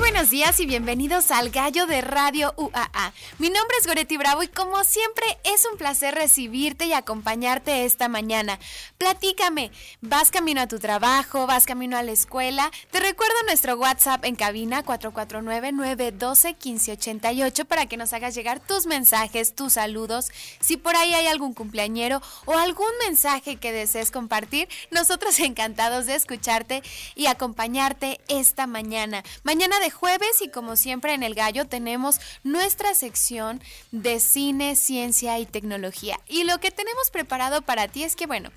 Buenos días y bienvenidos al Gallo de Radio UAA. Mi nombre es Goretti Bravo y como siempre es un placer recibirte y acompañarte esta mañana. Platícame, ¿vas camino a tu trabajo? ¿Vas camino a la escuela? Te recuerdo nuestro WhatsApp en cabina 449-912-1588 para que nos hagas llegar tus mensajes, tus saludos. Si por ahí hay algún cumpleañero o algún mensaje que desees compartir, nosotros encantados de escucharte y acompañarte esta mañana. Mañana de jueves y como siempre en el gallo tenemos nuestra sección de cine, ciencia y tecnología. Y lo que tenemos preparado para ti es que, bueno,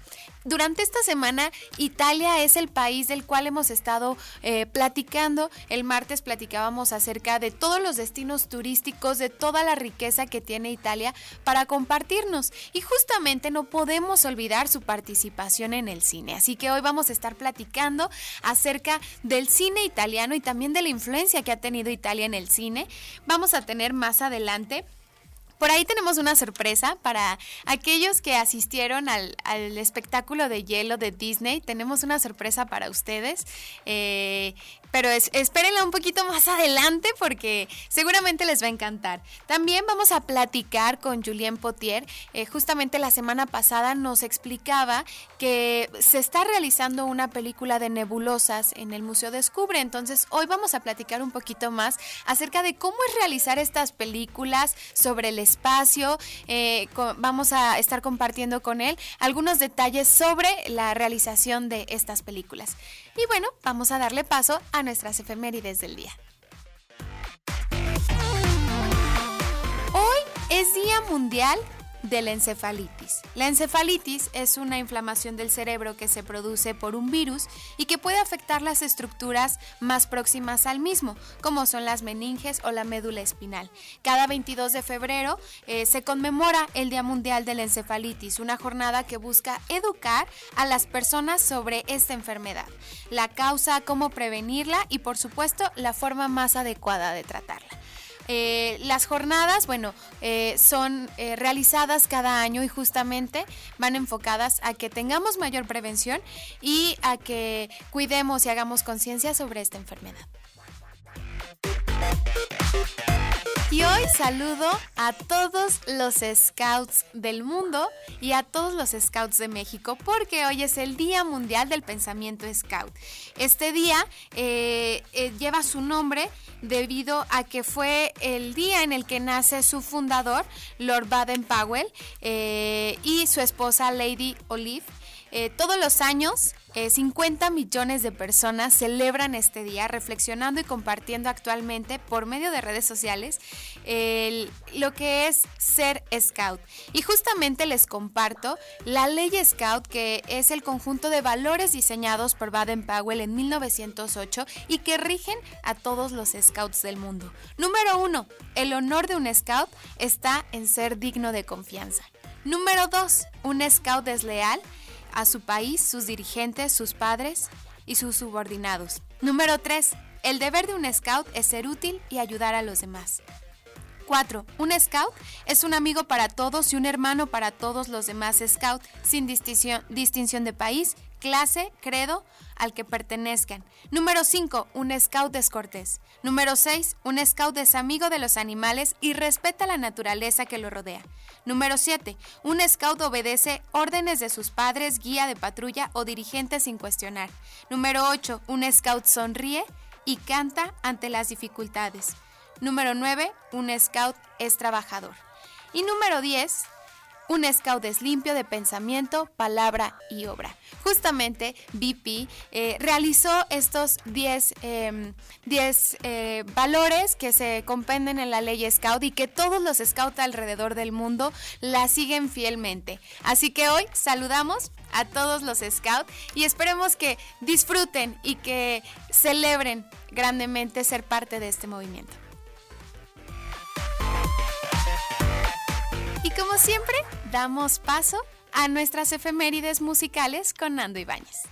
durante esta semana Italia es el país del cual hemos estado eh, platicando. El martes platicábamos acerca de todos los destinos turísticos, de toda la riqueza que tiene Italia para compartirnos. Y justamente no podemos olvidar su participación en el cine. Así que hoy vamos a estar platicando acerca del cine italiano y también de la influencia que ha tenido Italia en el cine. Vamos a tener más adelante por ahí tenemos una sorpresa para aquellos que asistieron al, espectáculo de hielo de Disney. Tenemos una sorpresa para ustedes. Eh, pero espérenla un poquito más adelante porque seguramente les va a encantar. También vamos a platicar con Julien Potier. Eh, justamente la semana pasada nos explicaba que se está realizando una película de nebulosas en el Museo Descubre. Entonces hoy vamos a platicar un poquito más acerca de cómo es realizar estas películas sobre el espacio. Eh, vamos a estar compartiendo con él algunos detalles sobre la realización de estas películas. Y bueno, vamos a darle paso a nuestras efemérides del día. Hoy es Día Mundial de la encefalitis. La encefalitis es una inflamación del cerebro que se produce por un virus y que puede afectar las estructuras más próximas al mismo, como son las meninges o la médula espinal. Cada 22 de febrero eh, se conmemora el Día Mundial de la Encefalitis, una jornada que busca educar a las personas sobre esta enfermedad, la causa, cómo prevenirla y por supuesto la forma más adecuada de tratarla. Eh, las jornadas, bueno, eh, son eh, realizadas cada año y justamente van enfocadas a que tengamos mayor prevención y a que cuidemos y hagamos conciencia sobre esta enfermedad. Y hoy saludo a todos los scouts del mundo y a todos los scouts de México porque hoy es el Día Mundial del Pensamiento Scout. Este día eh, eh, lleva su nombre debido a que fue el día en el que nace su fundador, Lord Baden-Powell, eh, y su esposa Lady Olive. todos los años 50 eh, millones de personas celebran este día reflexionando y compartiendo actualmente por medio de redes sociales lo que es ser scout. Y justamente les comparto la ley scout que es el conjunto de valores diseñados por Baden Powell en 1908 y que rigen a todos los scouts del mundo. Número uno, el honor de un scout está en ser digno de confianza. Número 2. Un scout desleal a su país, sus dirigentes, sus padres y sus subordinados. Número 3. El deber de un scout es ser útil y ayudar a los demás. 4. Un scout es un amigo para todos y un hermano para todos los demás scouts, sin distinción, distinción de país, clase, credo al que pertenezcan. Número 5. Un scout es cortés. Número 6. Un scout es amigo de los animales y respeta la naturaleza que lo rodea. Número 7. Un scout obedece órdenes de sus padres, guía de patrulla o dirigente sin cuestionar. Número 8. Un scout sonríe y canta ante las dificultades. Número 9. Un scout es trabajador. Y número 10. Un scout es limpio de pensamiento, palabra y obra. Justamente BP eh, realizó estos 10 em, eh, valores que se compenden en la ley scout y que todos los scouts alrededor del mundo la siguen fielmente. Así que hoy saludamos a todos los scouts y esperemos que disfruten y que celebren grandemente ser parte de este movimiento. Y como siempre, damos paso a nuestras efemérides musicales con Nando Ibáñez.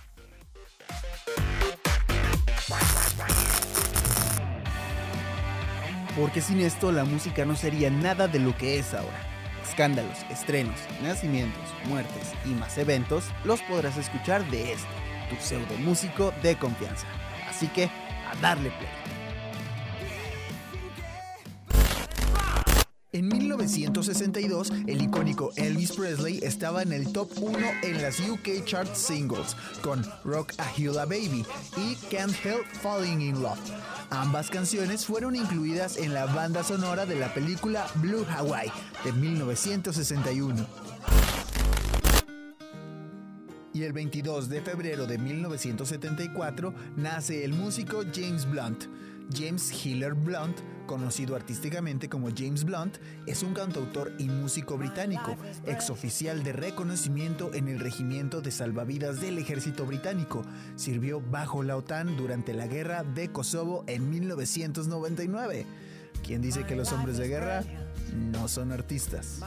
Porque sin esto la música no sería nada de lo que es ahora. Escándalos, estrenos, nacimientos, muertes y más eventos los podrás escuchar de este, tu pseudo músico de confianza. Así que, a darle play. En 1962, el icónico Elvis Presley estaba en el top 1 en las UK Chart Singles con Rock a Hula Baby y Can't Help Falling in Love. Ambas canciones fueron incluidas en la banda sonora de la película Blue Hawaii de 1961. Y el 22 de febrero de 1974 nace el músico James Blunt. James Hiller Blunt, conocido artísticamente como James Blunt, es un cantautor y músico británico, exoficial de reconocimiento en el Regimiento de Salvavidas del Ejército Británico. Sirvió bajo la OTAN durante la Guerra de Kosovo en 1999. ¿Quién dice que los hombres de guerra no son artistas?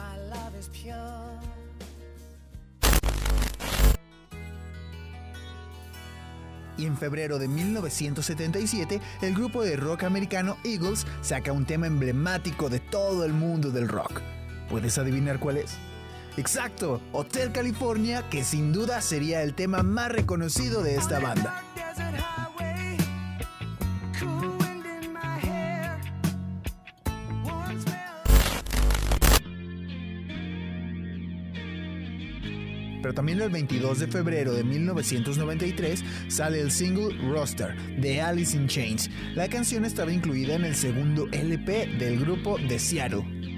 Y en febrero de 1977 el grupo de rock americano Eagles saca un tema emblemático de todo el mundo del rock. ¿Puedes adivinar cuál es? Exacto, Hotel California, que sin duda sería el tema más reconocido de esta banda. Pero también el 22 de febrero de 1993 sale el single Roster de Alice in Chains. La canción estaba incluida en el segundo LP del grupo de Seattle.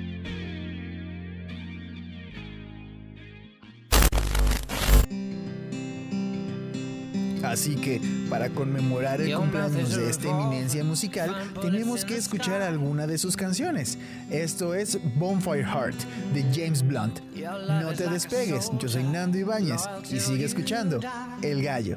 Así que, para conmemorar el cumpleaños de esta eminencia musical, tenemos que escuchar alguna de sus canciones. Esto es Bonfire Heart de James Blunt. No te despegues, yo soy Nando Ibáñez y sigue escuchando El Gallo.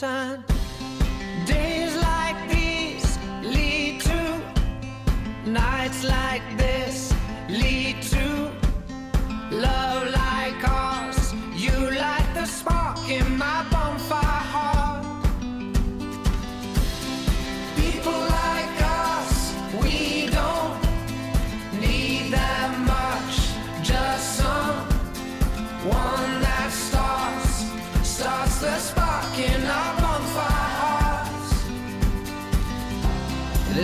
time.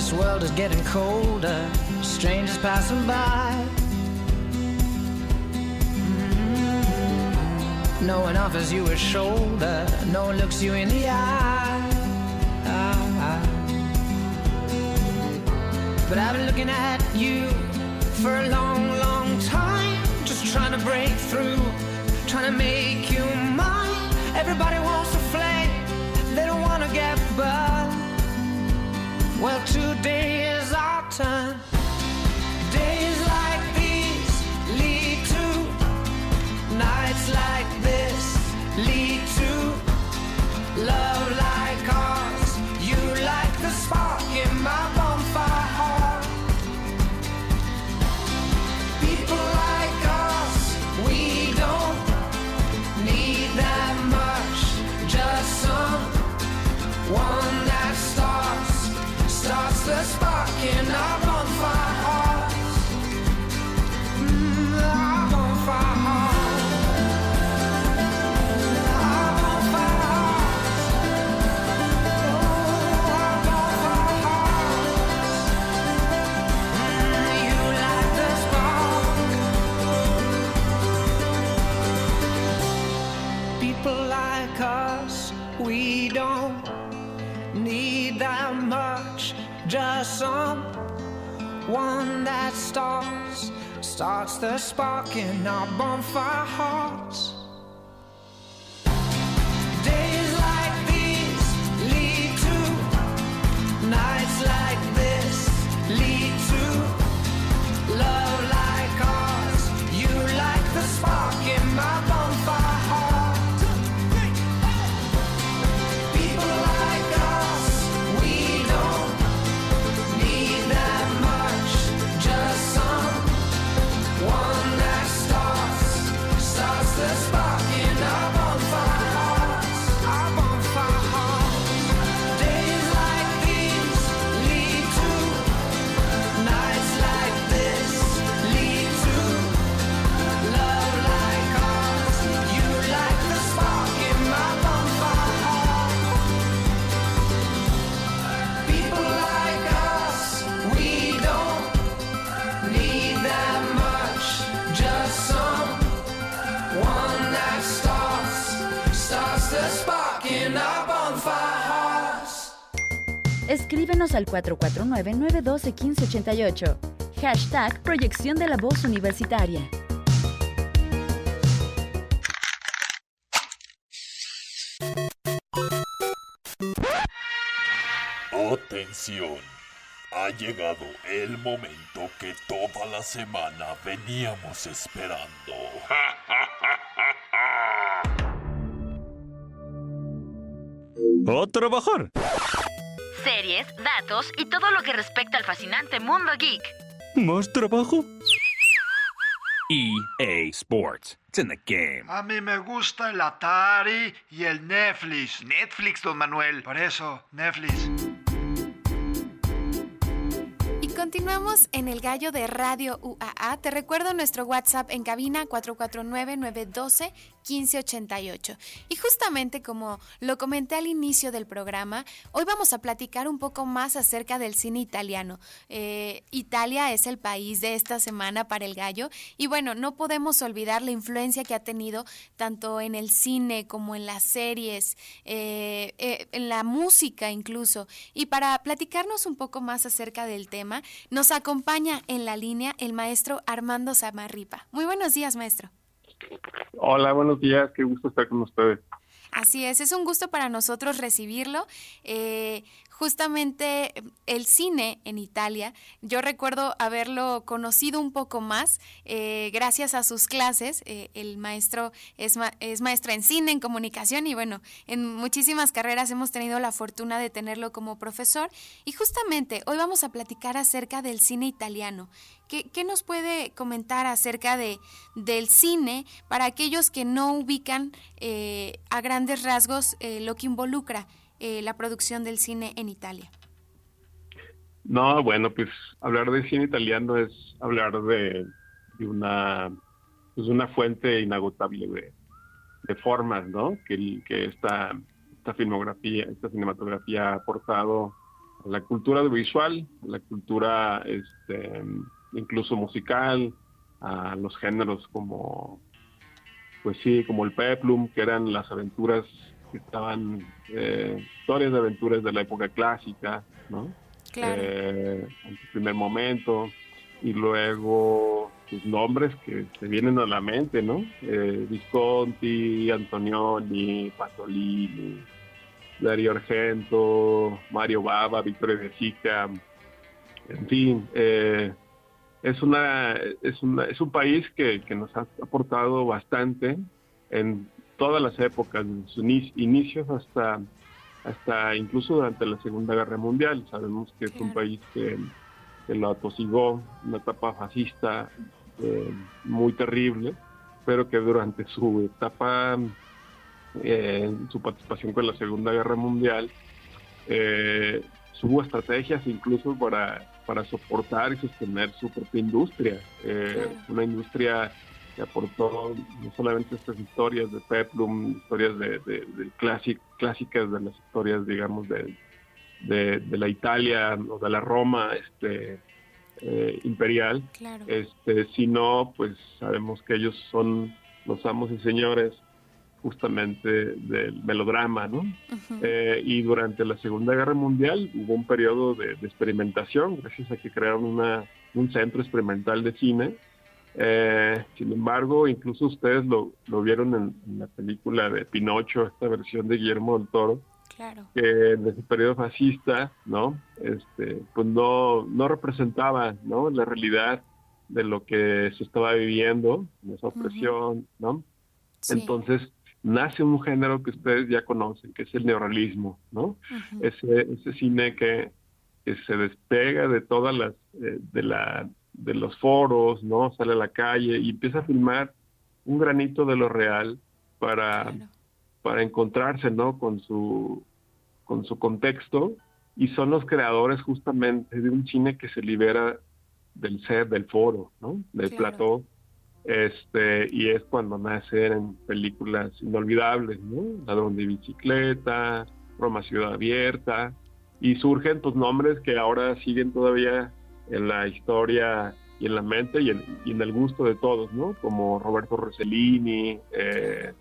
This world is getting colder, strangers passing by. Mm-hmm. No one offers you a shoulder, no one looks you in the eye. But I've been looking at you for a long, long time, just trying to break through, trying to make you mine. Everybody wants a flame, they don't want to get burned. Well, today is our turn. The spark in our bonfire hearts. Escríbenos al 449-912-1588. Hashtag Proyección de la Voz Universitaria. Atención, ha llegado el momento que toda la semana veníamos esperando. ¡A trabajar! Series, datos y todo lo que respecta al fascinante mundo geek. ¿Más trabajo? EA Sports. It's in the game. A mí me gusta el Atari y el Netflix. Netflix, don Manuel. Por eso, Netflix. Continuamos en el gallo de Radio UAA. Te recuerdo nuestro WhatsApp en cabina 449-912-1588. Y justamente como lo comenté al inicio del programa, hoy vamos a platicar un poco más acerca del cine italiano. Eh, Italia es el país de esta semana para el gallo. Y bueno, no podemos olvidar la influencia que ha tenido tanto en el cine como en las series, eh, eh, en la música incluso. Y para platicarnos un poco más acerca del tema, nos acompaña en la línea el maestro Armando Samarripa. Muy buenos días, maestro. Hola, buenos días, qué gusto estar con ustedes. Así es, es un gusto para nosotros recibirlo. Eh, justamente el cine en Italia, yo recuerdo haberlo conocido un poco más eh, gracias a sus clases. Eh, el maestro es, ma- es maestro en cine, en comunicación y bueno, en muchísimas carreras hemos tenido la fortuna de tenerlo como profesor. Y justamente hoy vamos a platicar acerca del cine italiano. ¿Qué, qué nos puede comentar acerca de, del cine para aquellos que no ubican eh, a grandes rasgos eh, lo que involucra eh, la producción del cine en Italia? No, bueno, pues hablar de cine italiano es hablar de, una pues una fuente inagotable de, de formas, ¿no? Que, que esta, esta filmografía, esta cinematografía ha aportado a la cultura audiovisual, a la cultura este, incluso musical, a los géneros como, pues sí, como el peplum, que eran las aventuras estaban, eh, historias de aventuras de la época clásica, ¿no? Claro. eh, en su primer momento, y luego sus nombres que se vienen a la mente, ¿no? Eh, Visconti, Antonioni, Pasolini, Dario Argento, Mario Bava, Vittorio De Sica, en fin, eh, es una es una es un país que, que nos ha aportado bastante en todas las épocas, en sus ini- inicios hasta hasta incluso durante la Segunda Guerra Mundial. Sabemos que es un país que, que lo atosigó, una etapa fascista eh, muy terrible, pero que durante su etapa, eh, su participación con la Segunda Guerra Mundial, eh, hubo estrategias incluso para, para soportar y sostener su propia industria. Eh, Claro. Una industria que aportó no solamente estas historias de Peplum, historias de, de, clásicas de las historias, digamos, de, de, la Italia o de la Roma este, eh, imperial, Claro. este, sino pues sabemos que ellos son los amos y señores justamente del melodrama, ¿no? Eh, y durante la Segunda Guerra Mundial hubo un periodo de, experimentación, gracias a que crearon una, un centro experimental de cine. Eh, sin embargo, incluso ustedes lo, lo vieron en, la película de Pinocho, esta versión de Guillermo del Toro, que en ese periodo fascista, ¿no? Este, pues no, no representaba, ¿no? La realidad de lo que se estaba viviendo, esa opresión, ¿no? Entonces nace un género que ustedes ya conocen, que es el neorrealismo, ¿no? ese, ese cine que, se despega de todas las, eh, de la de los foros, ¿no? Sale a la calle y empieza a filmar un granito de lo real para, para encontrarse, ¿no? Con su, con su contexto y son los creadores justamente de un cine que se libera del ser, del foro, ¿no? Del plató. Este, y es cuando nacen películas inolvidables, ¿no? Ladrón de bicicleta, Roma Ciudad Abierta, y surgen pues nombres que ahora siguen todavía en la historia y en la mente y en, el gusto de todos, ¿no? Como Roberto Rossellini, eh,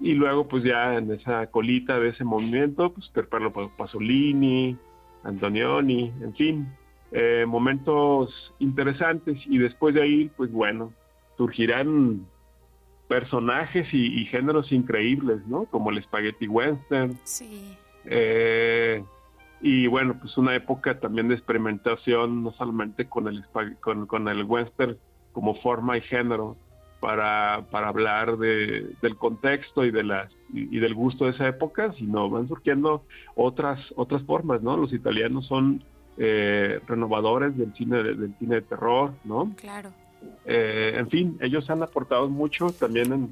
y luego pues ya en esa colita de ese movimiento, pues Perperlo Pasolini, Antonioni, en fin, eh, momentos interesantes y después de ahí, pues bueno, surgirán personajes y, géneros increíbles, ¿no? Como el Spaghetti Western. Sí. Eh, y bueno, pues una época también de experimentación, no solamente con el, con, con el western como forma y género, para, para hablar de, del contexto y, de las, y, del gusto de esa época, sino van surgiendo otras, otras formas, ¿no? Los italianos son eh, renovadores del cine de, del cine de terror, ¿no? Claro. Eh, en fin, ellos han aportado mucho también en,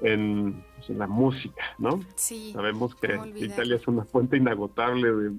en, pues, la música, ¿no? Sí. Sabemos que Italia es una fuente inagotable de,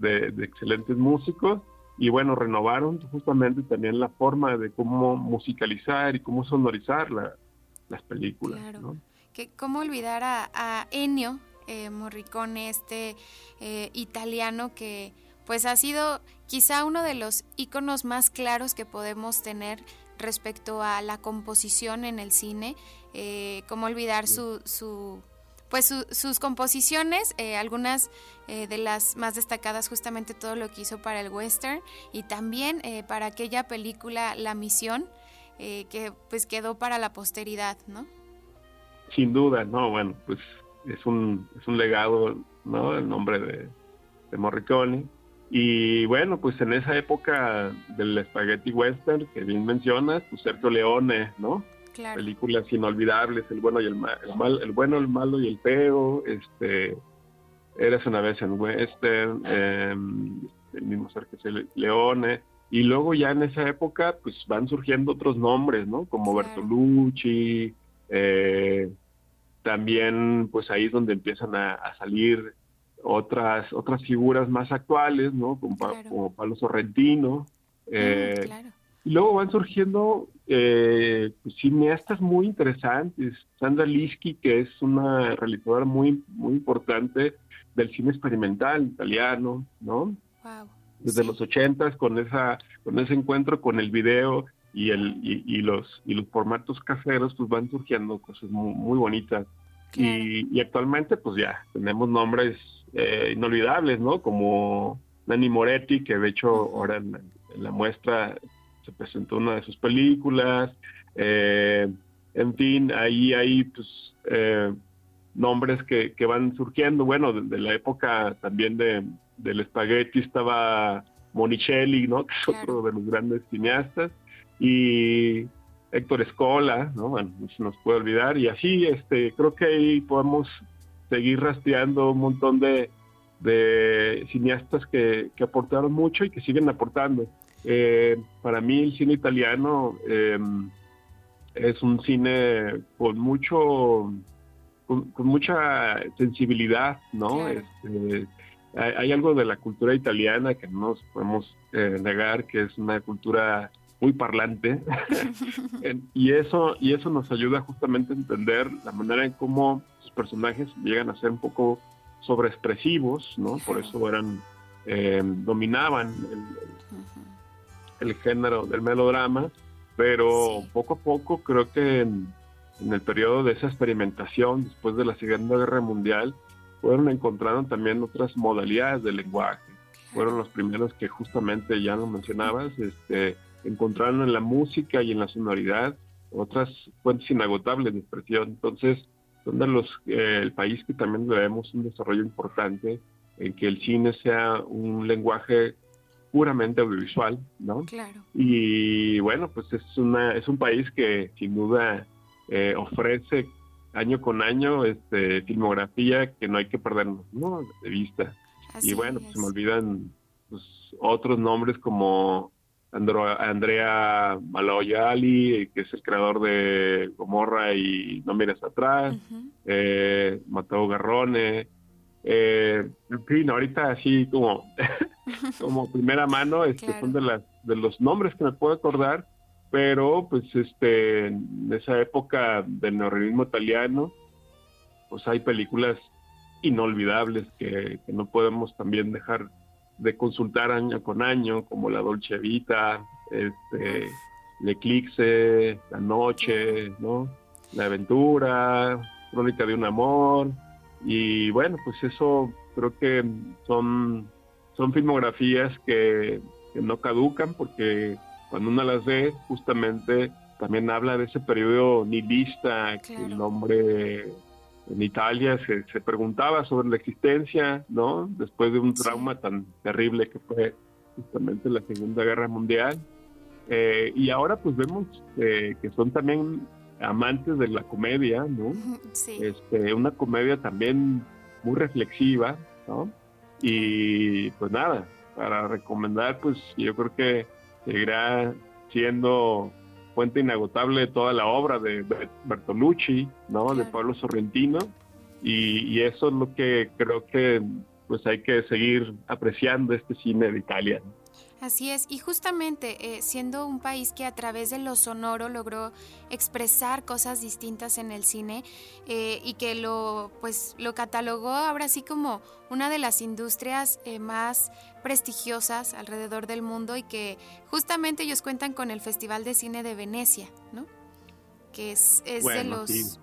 de, excelentes músicos y bueno, renovaron justamente también la forma de cómo musicalizar y cómo sonorizar las películas. Claro. Que, ¿Cómo olvidar a, Ennio eh, Morricone, este eh, italiano que pues ha sido quizá uno de los iconos más claros que podemos tener respecto a la composición en el cine? Eh, ¿Cómo olvidar su, su pues sus composiciones, eh, algunas eh, de las más destacadas justamente todo lo que hizo para el western y también eh, para aquella película La Misión que pues quedó para la posteridad, ¿no? Sin duda, no, bueno, pues es un, es un legado, ¿no? El nombre de, de Morricone. Y bueno, pues en esa época del spaghetti western que bien mencionas, pues Sergio Leone, ¿no? Películas inolvidables, El bueno y el, mal, el, bueno, el malo y el feo, este, Eres una vez en Western, em, el mismo Sergio Leone, y luego ya en esa época pues van surgiendo otros nombres, ¿no? Como Bertolucci, eh, también pues ahí es donde empiezan a, salir otras otras figuras más actuales, ¿no? Como, como Pablo Sorrentino. Mm, eh, y luego van surgiendo eh, pues, cineastas muy interesantes. Sandra Liski, que es una realizadora muy, muy importante del cine experimental italiano, ¿no? Desde los ochentas, con esa, con ese encuentro con el video y el, y, los, y los formatos caseros, pues van surgiendo cosas muy, bonitas. Y, actualmente, pues ya, tenemos nombres eh, inolvidables, ¿no? Como Nani Moretti, que de hecho ahora en la muestra se presentó una de sus películas, eh, en fin, ahí hay pues eh, nombres que, que, van surgiendo, bueno, de, la época también de, del espagueti estaba Monicelli, ¿no? Que es otro de los grandes cineastas, y Héctor Escola, ¿no? Bueno, no se nos puede olvidar, y así, este, creo que ahí podemos seguir rastreando un montón de, de cineastas que, que aportaron mucho y que siguen aportando. Eh, para mí el cine italiano em, es un cine con mucho, con, mucha sensibilidad, ¿no? Este, hay, algo de la cultura italiana que no nos podemos eh, negar, que es una cultura muy parlante y eso y eso nos ayuda justamente a entender la manera en cómo sus personajes llegan a ser un poco sobreexpresivos, ¿no? Por eso eran em, dominaban el, el género del melodrama, pero poco a poco creo que en el periodo de esa experimentación después de la Segunda Guerra Mundial, fueron encontrando también otras modalidades de lenguaje. Fueron los primeros que justamente ya lo mencionabas, este, encontraron en la música y en la sonoridad otras fuentes inagotables de expresión. Entonces, son de los eh, el país que también debemos un desarrollo importante en que el cine sea un lenguaje puramente audiovisual, ¿no? Claro. Y bueno, pues es una es un país que sin duda eh, ofrece año con año este filmografía que no hay que perdernos, ¿no? De vista. Así y bueno, pues es. se me olvidan pues, otros nombres como Andro- Andrea Maloyali, que es el creador de Gomorra y No mires atrás, Ujú. eh, Mateo Garrone, eh, en fin, ahorita así como, como primera mano, este, Claro. son de las de los nombres que me puedo acordar, pero pues este en esa época del neorrealismo italiano, pues hay películas inolvidables que, que no podemos también dejar de consultar año con año, como La Dolce Vita, este, El Eclipse, La Noche, ¿no? La Aventura, Crónica de un Amor, y bueno, pues eso creo que son, son filmografías que, que no caducan porque cuando uno las ve justamente también habla de ese periodo nihilista que el hombre en Italia se, se preguntaba sobre la existencia, ¿no? Después de un Sí. trauma tan terrible que fue justamente la Segunda Guerra Mundial. Eh, y ahora pues vemos eh, que son también amantes de la comedia, ¿no? Sí. Este, una comedia también muy reflexiva, ¿no? Y pues nada, para recomendar, pues yo creo que seguirá siendo fuente inagotable de toda la obra de Ber- Bertolucci, ¿no? De. Pablo Sorrentino. Y, y eso es lo que creo que pues hay que seguir apreciando este cine de Italia. ¿no? Así es, y justamente eh, siendo un país que a través de lo sonoro logró expresar cosas distintas en el cine eh, y que lo pues lo catalogó ahora sí como una de las industrias eh, más prestigiosas alrededor del mundo y que justamente ellos cuentan con el Festival de Cine de Venecia, ¿no? Que es, es de los sí.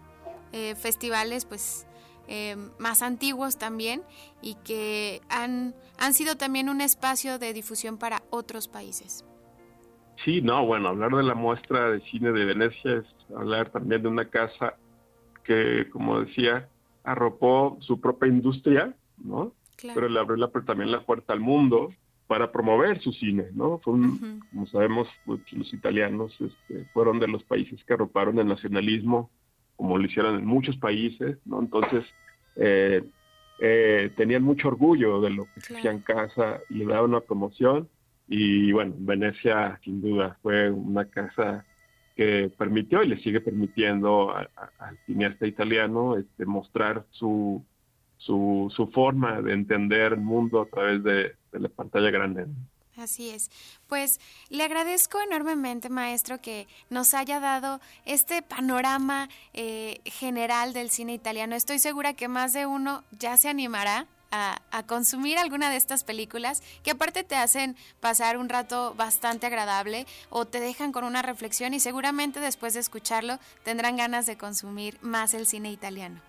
eh, festivales pues eh, más antiguos también y que han, han sido también un espacio de difusión para otros países. Sí, no, bueno, hablar de la muestra de cine de Venecia es hablar también de una casa que, como decía, arropó su propia industria, ¿no? Claro. Pero le abrió la- también la puerta al mundo para promover su cine, ¿no? Fue un- Ujú. como sabemos, pues, los italianos este, fueron de los países que arroparon el nacionalismo, como lo hicieron en muchos países, ¿no? Entonces, eh, eh, tenían mucho orgullo de lo que se Claro. hacía en casa y le daban una promoción. Y bueno, Venecia, sin duda, fue una casa que permitió y le sigue permitiendo a- a- al cineasta italiano este, mostrar su, su, su forma de entender el mundo a través de, de la pantalla grande. Así es. Pues le agradezco enormemente, maestro, que nos haya dado este panorama eh, general del cine italiano. Estoy segura que más de uno ya se animará a, a consumir alguna de estas películas que aparte te hacen pasar un rato bastante agradable o te dejan con una reflexión y seguramente después de escucharlo tendrán ganas de consumir más el cine italiano.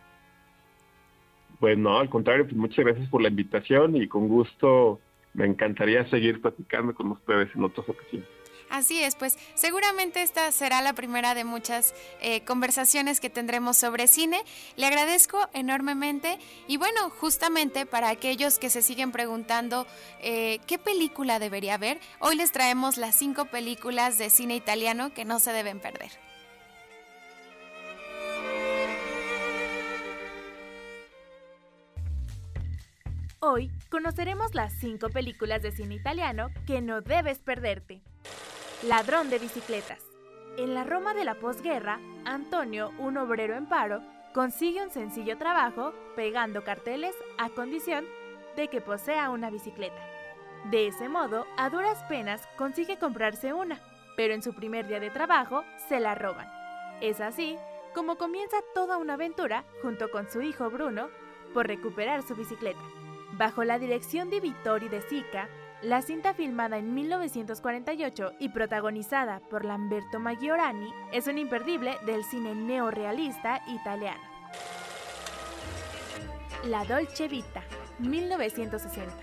Pues no, al contrario, pues muchas gracias por la invitación y con gusto me encantaría seguir platicando con ustedes en otras ocasiones. Así es, pues seguramente esta será la primera de muchas eh, conversaciones que tendremos sobre cine. Le agradezco enormemente y bueno, justamente para aquellos que se siguen preguntando eh, qué película debería ver, hoy les traemos las cinco películas de cine italiano que no se deben perder. Hoy conoceremos las cinco películas de cine italiano que no debes perderte. Ladrón de bicicletas. En la Roma de la posguerra, Antonio, un obrero en paro, consigue un sencillo trabajo pegando carteles a condición de que posea una bicicleta. De ese modo, a duras penas consigue comprarse una, pero en su primer día de trabajo se la roban. Es así como comienza toda una aventura junto con su hijo Bruno por recuperar su bicicleta. Bajo la dirección de Vittori De Sica, La cinta filmada en 1948 y protagonizada por Lamberto Maggiorani es un imperdible del cine neorealista italiano. La Dolce Vita, 1960.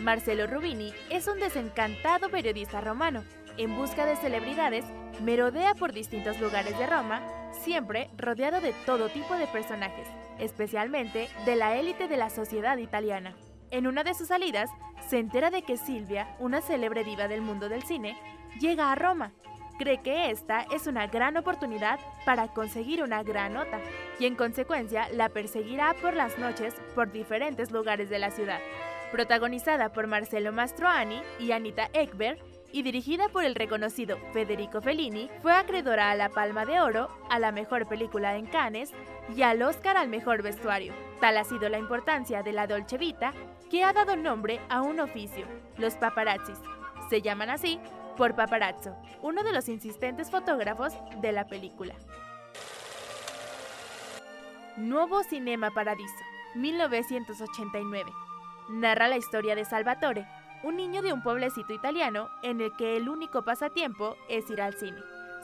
Marcelo Rubini es un desencantado periodista romano. En busca de celebridades, merodea por distintos lugares de Roma, siempre rodeado de todo tipo de personajes, especialmente de la élite de la sociedad italiana. En una de sus salidas, se entera de que Silvia, una célebre diva del mundo del cine, llega a Roma. Cree que esta es una gran oportunidad para conseguir una gran nota y en consecuencia la perseguirá por las noches por diferentes lugares de la ciudad. Protagonizada por Marcelo Mastroani y Anita Ekberg y dirigida por el reconocido Federico Fellini, fue acreedora a la Palma de Oro, a la mejor película en Cannes y al Oscar al mejor vestuario. Tal ha sido la importancia de la Dolce Vita que ha dado nombre a un oficio, los paparazzis. Se llaman así por paparazzo, uno de los insistentes fotógrafos de la película. Nuevo Cinema Paradiso, 1989. Narra la historia de Salvatore, un niño de un pueblecito italiano en el que el único pasatiempo es ir al cine.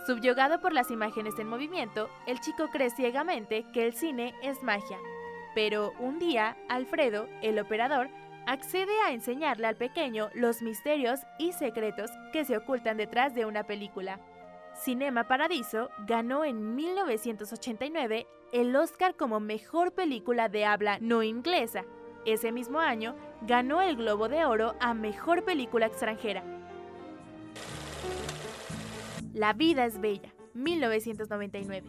Subyugado por las imágenes en movimiento, el chico cree ciegamente que el cine es magia. Pero un día, Alfredo, el operador, accede a enseñarle al pequeño los misterios y secretos que se ocultan detrás de una película. Cinema Paradiso ganó en 1989 el Oscar como mejor película de habla no inglesa. Ese mismo año ganó el Globo de Oro a mejor película extranjera. La vida es bella, 1999.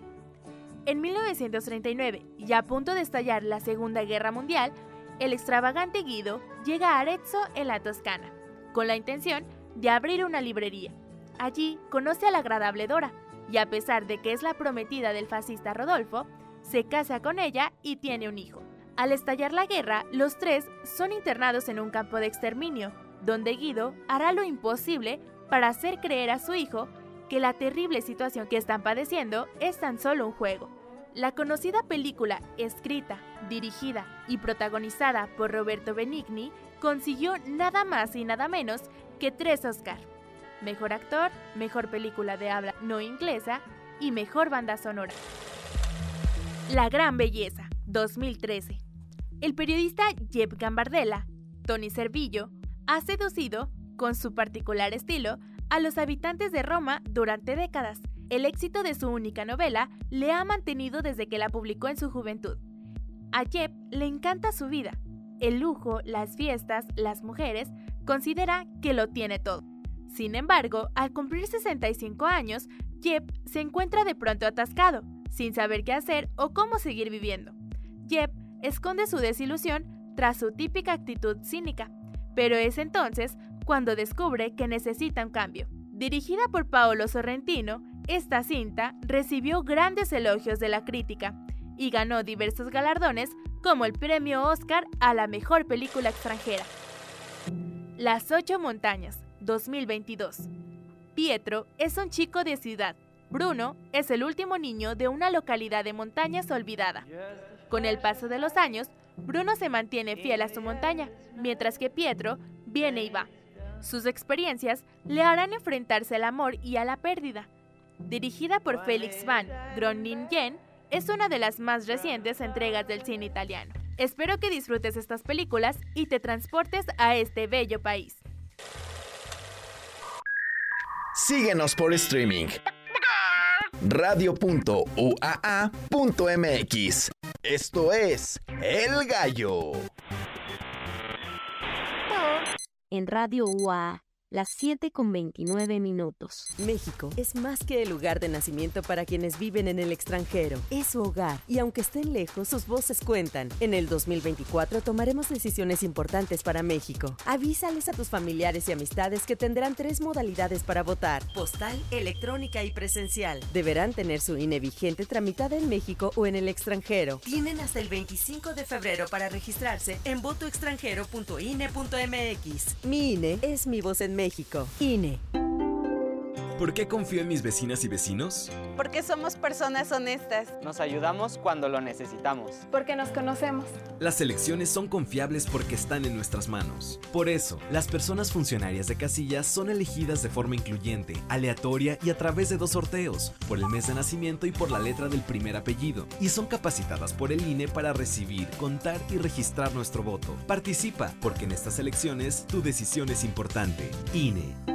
En 1939, y a punto de estallar la Segunda Guerra Mundial, el extravagante Guido llega a Arezzo en la Toscana, con la intención de abrir una librería. Allí conoce a la agradable Dora, y a pesar de que es la prometida del fascista Rodolfo, se casa con ella y tiene un hijo. Al estallar la guerra, los tres son internados en un campo de exterminio, donde Guido hará lo imposible para hacer creer a su hijo que la terrible situación que están padeciendo es tan solo un juego. La conocida película, escrita, dirigida y protagonizada por Roberto Benigni, consiguió nada más y nada menos que tres Oscar. Mejor actor, mejor película de habla no inglesa y mejor banda sonora. La gran belleza, 2013. El periodista Jeb Gambardella, Tony Servillo, ha seducido, con su particular estilo, a los habitantes de Roma durante décadas. El éxito de su única novela le ha mantenido desde que la publicó en su juventud. A Jeb le encanta su vida. El lujo, las fiestas, las mujeres, considera que lo tiene todo. Sin embargo, al cumplir 65 años, Jeb se encuentra de pronto atascado, sin saber qué hacer o cómo seguir viviendo. Jeb esconde su desilusión tras su típica actitud cínica, pero es entonces cuando descubre que necesita un cambio. Dirigida por Paolo Sorrentino, esta cinta recibió grandes elogios de la crítica y ganó diversos galardones como el premio Oscar a la mejor película extranjera. Las ocho montañas, 2022. Pietro es un chico de ciudad. Bruno es el último niño de una localidad de montañas olvidada. Con el paso de los años, Bruno se mantiene fiel a su montaña, mientras que Pietro viene y va. Sus experiencias le harán enfrentarse al amor y a la pérdida. Dirigida por Félix van Groningen, es una de las más recientes entregas del cine italiano. Espero que disfrutes estas películas y te transportes a este bello país. Síguenos por streaming. Radio.uaa.mx. Esto es El Gallo. En Radio UA las 7 con 29 minutos. México es más que el lugar de nacimiento para quienes viven en el extranjero. Es su hogar y aunque estén lejos, sus voces cuentan. En el 2024 tomaremos decisiones importantes para México. Avísales a tus familiares y amistades que tendrán tres modalidades para votar: postal, electrónica y presencial. Deberán tener su INE vigente tramitada en México o en el extranjero. Tienen hasta el 25 de febrero para registrarse en votoextranjero.ine.mx. Mi INE es mi voz en México. INE. ¿Por qué confío en mis vecinas y vecinos? Porque somos personas honestas. Nos ayudamos cuando lo necesitamos. Porque nos conocemos. Las elecciones son confiables porque están en nuestras manos. Por eso, las personas funcionarias de casillas son elegidas de forma incluyente, aleatoria y a través de dos sorteos, por el mes de nacimiento y por la letra del primer apellido, y son capacitadas por el INE para recibir, contar y registrar nuestro voto. Participa, porque en estas elecciones tu decisión es importante. INE.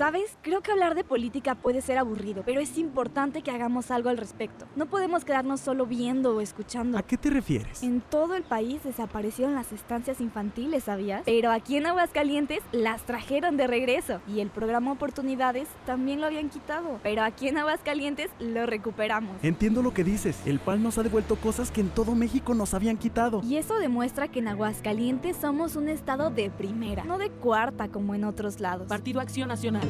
¿Sabes? Creo que hablar de política puede ser aburrido, pero es importante que hagamos algo al respecto. No podemos quedarnos solo viendo o escuchando. ¿A qué te refieres? En todo el país desaparecieron las estancias infantiles, ¿sabías? Pero aquí en Aguascalientes las trajeron de regreso. Y el programa Oportunidades también lo habían quitado. Pero aquí en Aguascalientes lo recuperamos. Entiendo lo que dices. El PAN nos ha devuelto cosas que en todo México nos habían quitado. Y eso demuestra que en Aguascalientes somos un estado de primera, no de cuarta como en otros lados. Partido Acción Nacional.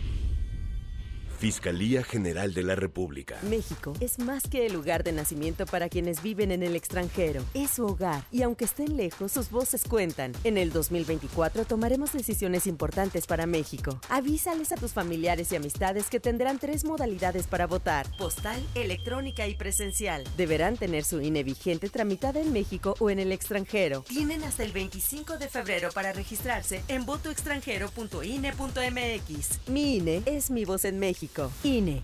Fiscalía General de la República. México es más que el lugar de nacimiento para quienes viven en el extranjero. Es su hogar y aunque estén lejos, sus voces cuentan. En el 2024 tomaremos decisiones importantes para México. Avísales a tus familiares y amistades que tendrán tres modalidades para votar: postal, electrónica y presencial. Deberán tener su INE vigente tramitada en México o en el extranjero. Tienen hasta el 25 de febrero para registrarse en votoextranjero.ine.mx. Mi INE es mi voz en México. INE.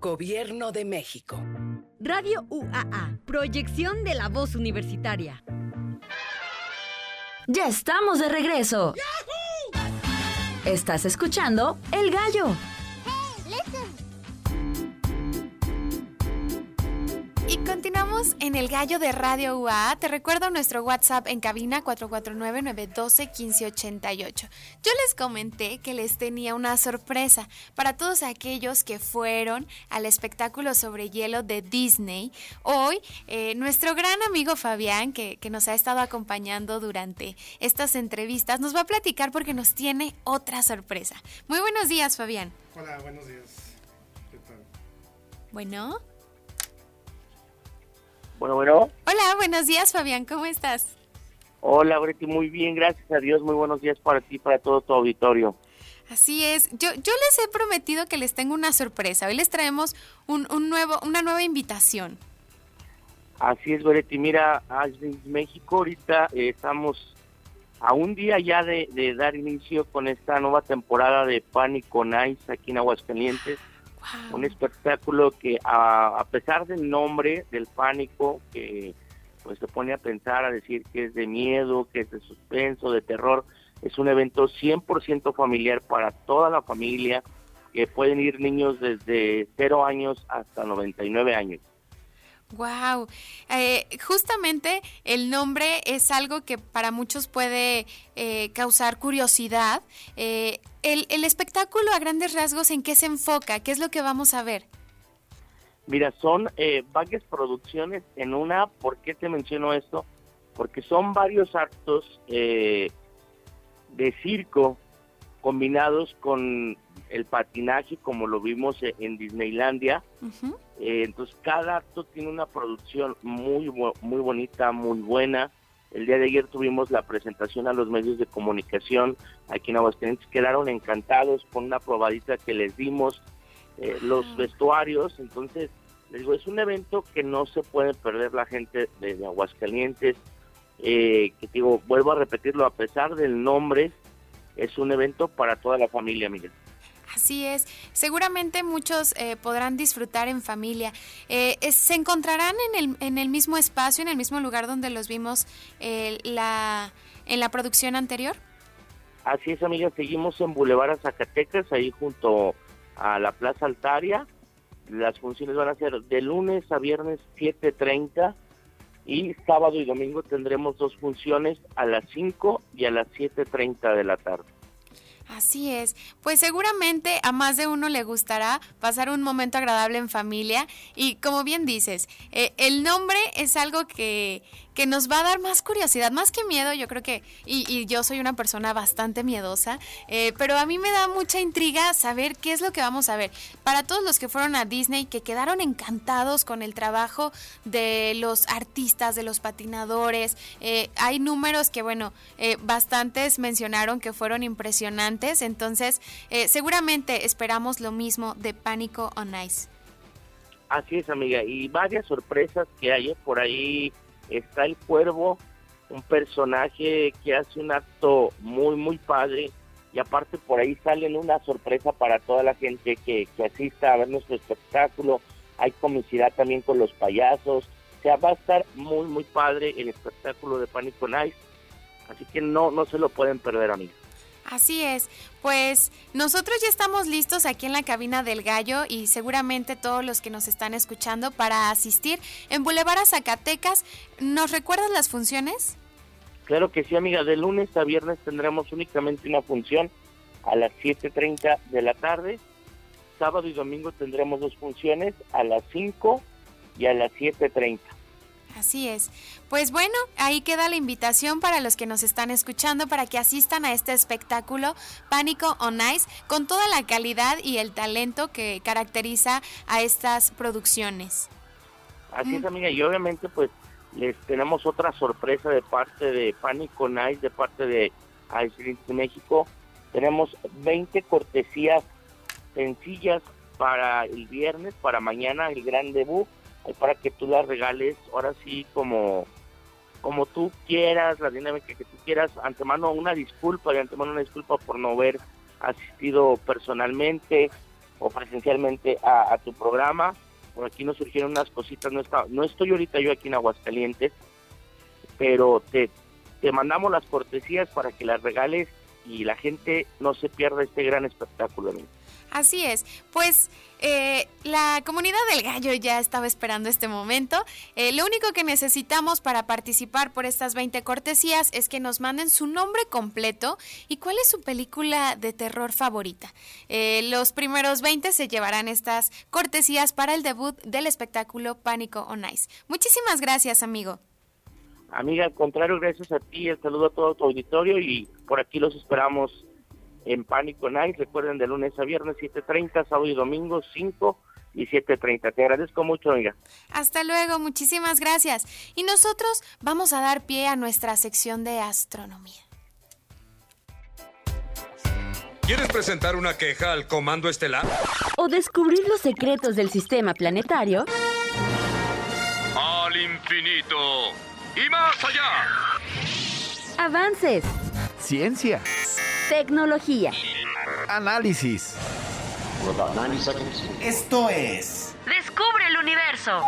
Gobierno de México. Radio UAA, proyección de la voz universitaria. Ya estamos de regreso. Estás escuchando El Gallo. Y en el gallo de Radio UA. Te recuerdo nuestro WhatsApp en cabina 449-912-1588. Yo les comenté que les tenía una sorpresa para todos aquellos que fueron al espectáculo sobre hielo de Disney. Hoy, eh, nuestro gran amigo Fabián, que, que nos ha estado acompañando durante estas entrevistas, nos va a platicar porque nos tiene otra sorpresa. Muy buenos días, Fabián. Hola, buenos días. ¿Qué tal? Bueno. Bueno, bueno. Hola, buenos días, Fabián, ¿cómo estás? Hola, Breti, muy bien, gracias a Dios. Muy buenos días para ti y para todo tu auditorio. Así es. Yo, yo les he prometido que les tengo una sorpresa. Hoy les traemos un, un nuevo, una nueva invitación. Así es, Breti. Mira, México ahorita eh, estamos a un día ya de, de, dar inicio con esta nueva temporada de Pánico Nice aquí en Aguascalientes. Un espectáculo que a, a, pesar del nombre, del pánico, que pues se pone a pensar, a decir que es de miedo, que es de suspenso, de terror, es un evento 100% familiar para toda la familia, que pueden ir niños desde 0 años hasta 99 años. Wow, eh, justamente el nombre es algo que para muchos puede eh, causar curiosidad. Eh, el, el, espectáculo a grandes rasgos, ¿en qué se enfoca? ¿Qué es lo que vamos a ver? Mira, son varias producciones en una. ¿Por qué te menciono esto? Porque son varios actos de circo combinados con el patinaje como lo vimos e-, en Disneylandia. Eh, entonces cada acto tiene una producción muy muy bonita, muy buena. El día de ayer tuvimos la presentación a los medios de comunicación aquí en Aguascalientes, quedaron encantados con una probadita que les dimos, eh, los vestuarios, entonces les digo, es un evento que no se puede perder la gente de, Aguascalientes, eh, que digo, vuelvo a repetirlo, a pesar del nombre, es un evento para toda la familia, Miguel. Así es, seguramente muchos eh, podrán disfrutar en familia. Eh, ¿Se encontrarán en el, en el mismo espacio, en el mismo lugar donde los vimos eh, la, en la producción anterior? Así es, amiga, seguimos en Boulevard Zacatecas, ahí junto a la Plaza Altaria. Las funciones van a ser de lunes a viernes 7.30 y sábado y domingo tendremos dos funciones a las 5 y a las 7.30 de la tarde. Así es, pues seguramente a más de uno le gustará pasar un momento agradable en familia. Y como bien dices, eh, el nombre es algo que, que nos va a dar más curiosidad, más que miedo, yo creo que, y, yo soy una persona bastante miedosa, eh, pero a mí me da mucha intriga saber qué es lo que vamos a ver. Para todos los que fueron a Disney, que quedaron encantados con el trabajo de los artistas, de los patinadores, eh, hay números que, bueno, eh, bastantes mencionaron que fueron impresionantes, entonces seguramente esperamos lo mismo de Pánico on Ice. Así es, amiga, y varias sorpresas que hay por ahí está el cuervo, un personaje que hace un acto muy, muy padre. Y aparte por ahí salen una sorpresa para toda la gente que, que asista a ver nuestro espectáculo. Hay comicidad también con los payasos. O sea, va a estar muy, muy padre el espectáculo de Pánico Nice. Así que no, no se lo pueden perder, amigos. Así es, pues nosotros ya estamos listos aquí en la cabina del gallo y seguramente todos los que nos están escuchando para asistir en Boulevard a Zacatecas. ¿Nos recuerdas las funciones? Claro que sí, amiga. De lunes a viernes tendremos únicamente una función a las 7.30 de la tarde. Sábado y domingo tendremos dos funciones a las 5 y a las 7.30. Así es. Pues bueno, ahí queda la invitación para los que nos están escuchando para que asistan a este espectáculo Pánico on Ice con toda la calidad y el talento que caracteriza a estas producciones. Así es, mm. amiga, y obviamente pues les tenemos otra sorpresa de parte de Pánico on Ice, de parte de Ice México. Tenemos 20 cortesías sencillas para el viernes, para mañana, el gran debut para que tú la regales ahora sí como como tú quieras, la dinámica que tú quieras, antemano una disculpa, de antemano una disculpa por no haber asistido personalmente o presencialmente a, tu programa. Por aquí nos surgieron unas cositas, no, está, no estoy ahorita yo aquí en Aguascalientes, pero te, te mandamos las cortesías para que las regales y la gente no se pierda este gran espectáculo. Así es, pues eh, la comunidad del gallo ya estaba esperando este momento. Eh, lo único que necesitamos para participar por estas 20 cortesías es que nos manden su nombre completo y cuál es su película de terror favorita. Eh, los primeros 20 se llevarán estas cortesías para el debut del espectáculo Pánico on Ice. Muchísimas gracias, amigo. Amiga, al contrario, gracias a ti, el saludo a todo tu auditorio y por aquí los esperamos en Pánico Night. Recuerden de lunes a viernes 7.30, sábado y domingo 5 y 7.30. Te agradezco mucho, amiga. Hasta luego, muchísimas gracias. Y nosotros vamos a dar pie a nuestra sección de astronomía. ¿Quieres presentar una queja al Comando Estelar? ¿O descubrir los secretos del sistema planetario? Al infinito y más allá. Avances. Ciencia. Tecnología. Análisis. Esto es. Descubre el universo.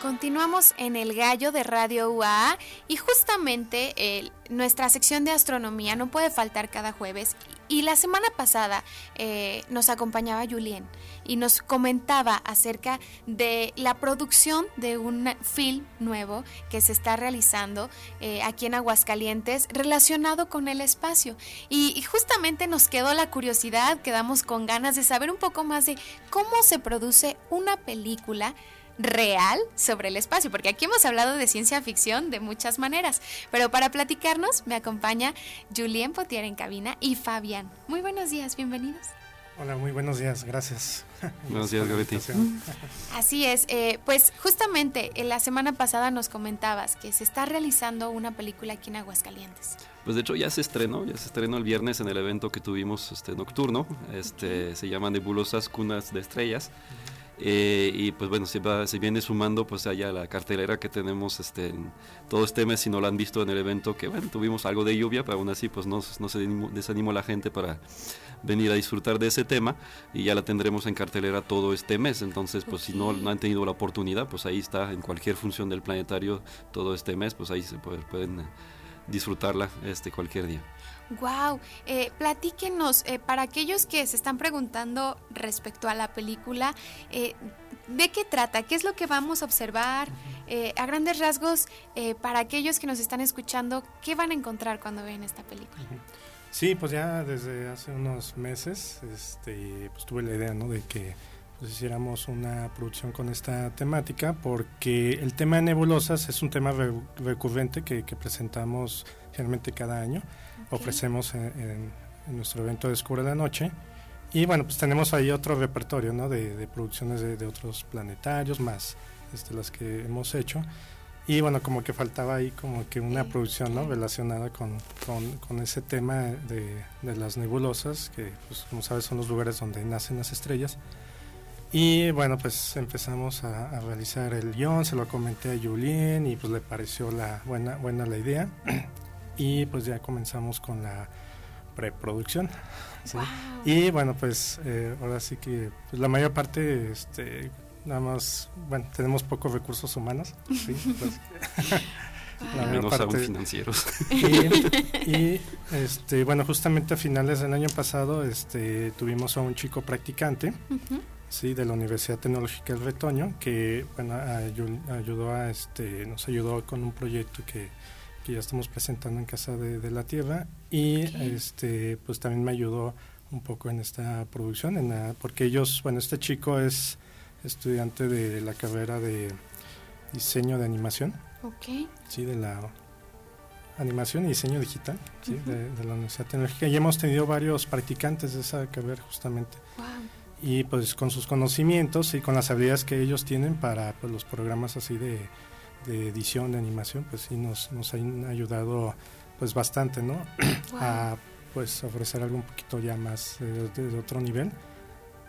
Continuamos en el gallo de Radio UA y justamente nuestra sección de astronomía no puede faltar cada jueves. Y la semana pasada eh, nos acompañaba Julien y nos comentaba acerca de la producción de un film nuevo que se está realizando eh, aquí en Aguascalientes relacionado con el espacio. Y, y justamente nos quedó la curiosidad, quedamos con ganas de saber un poco más de cómo se produce una película real sobre el espacio, porque aquí hemos hablado de ciencia ficción de muchas maneras, pero para platicarnos me acompaña Julien Potier en cabina y Fabián. Muy buenos días, bienvenidos. Hola, muy buenos días, gracias. Buenos días, Gabetti. Así es, eh, pues justamente en la semana pasada nos comentabas que se está realizando una película aquí en Aguascalientes. Pues de hecho ya se estrenó, ya se estrenó el viernes en el evento que tuvimos este nocturno, este se llama Nebulosas Cunas de Estrellas. Eh, y pues bueno, se, va, se viene sumando pues allá la cartelera que tenemos este, en todo este mes, si no lo han visto en el evento, que bueno, tuvimos algo de lluvia, pero aún así pues no, no se desanimó la gente para venir a disfrutar de ese tema y ya la tendremos en cartelera todo este mes. Entonces, pues si no, no, han tenido la oportunidad, pues ahí está en cualquier función del planetario todo este mes, pues ahí se pueden disfrutarla este cualquier día. Wow, eh, platíquenos, eh, para aquellos que se están preguntando respecto a la película, eh, ¿de qué trata? ¿Qué es lo que vamos a observar? Eh, a grandes rasgos, para aquellos que nos están escuchando, ¿qué van a encontrar cuando ven esta película? Sí, pues ya desde hace unos meses este, pues tuve la idea ¿no? de que pues hiciéramos una producción con esta temática porque el tema de nebulosas es un tema recurrente que, que presentamos generalmente cada año ofrecemos en, nuestro evento Descubre la Noche. Y bueno, pues tenemos ahí otro repertorio ¿no? de, producciones de, otros planetarios, más este, las que hemos hecho. Y bueno, como que faltaba ahí como que una producción ¿no? relacionada con, con, ese tema de, de, las nebulosas, que pues, como sabes son los lugares donde nacen las estrellas. Y bueno, pues empezamos a, a, realizar el guion, se lo comenté a Julien y pues le pareció la buena, buena la idea. y pues ya comenzamos con la preproducción. Y bueno, pues eh, ahora sí que pues, la mayor parte, este, nada más, bueno, tenemos pocos recursos humanos. ¿sí? Pues, la Menos parte, financieros. Y, este, bueno, justamente a finales del año pasado este, tuvimos a un chico practicante. Sí, de la Universidad Tecnológica del Retoño, que bueno, ayudó a, este, nos ayudó con un proyecto que, que ya estamos presentando en Casa de, la Tierra y este pues también me ayudó un poco en esta producción en porque ellos bueno este chico es estudiante de la carrera de diseño de animación. Okay. sí de la animación y diseño digital ¿sí? de, la Universidad Tecnológica. Y hemos tenido varios practicantes de esa carrera justamente y pues con sus conocimientos y con las habilidades que ellos tienen para pues, los programas así de de edición, de animación, pues sí nos, nos han ayudado pues bastante, ¿no? A pues ofrecer algo un poquito ya más de, otro nivel.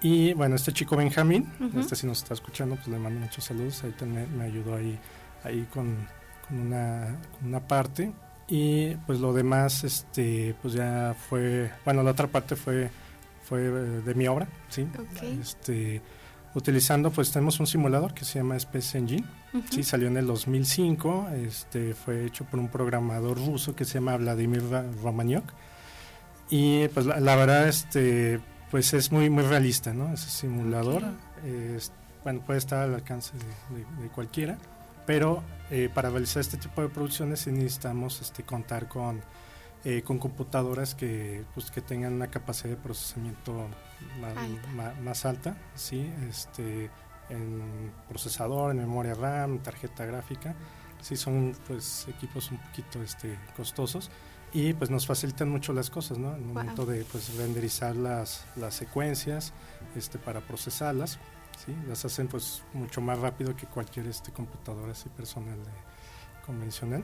Y bueno, este chico Benjamín, este si nos está escuchando, pues le mando muchos saludos, ahí también me ayudó ahí, ahí con, con, una, una parte. Y pues lo demás, este, pues ya fue, bueno, la otra parte fue, fue de mi obra, ¿sí? Este, utilizando, pues tenemos un simulador que se llama Space Engine, sí, salió en el 2005, este, fue hecho por un programador ruso que se llama Vladimir Romaniuk, y pues la, verdad, este, pues es muy, muy realista, ¿no? Ese simulador, bueno, puede estar al alcance de, cualquiera, pero eh, para realizar este tipo de producciones necesitamos este, contar con eh, con computadoras que, pues, que tengan una capacidad de procesamiento más, alta, ¿sí? este, en procesador, en memoria RAM, tarjeta gráfica. Sí, son pues, equipos un poquito este, costosos y pues nos facilitan mucho las cosas, ¿no? En el momento de pues, renderizar las, las secuencias este, para procesarlas, ¿sí? Las hacen pues mucho más rápido que cualquier este, computadora así personal convencional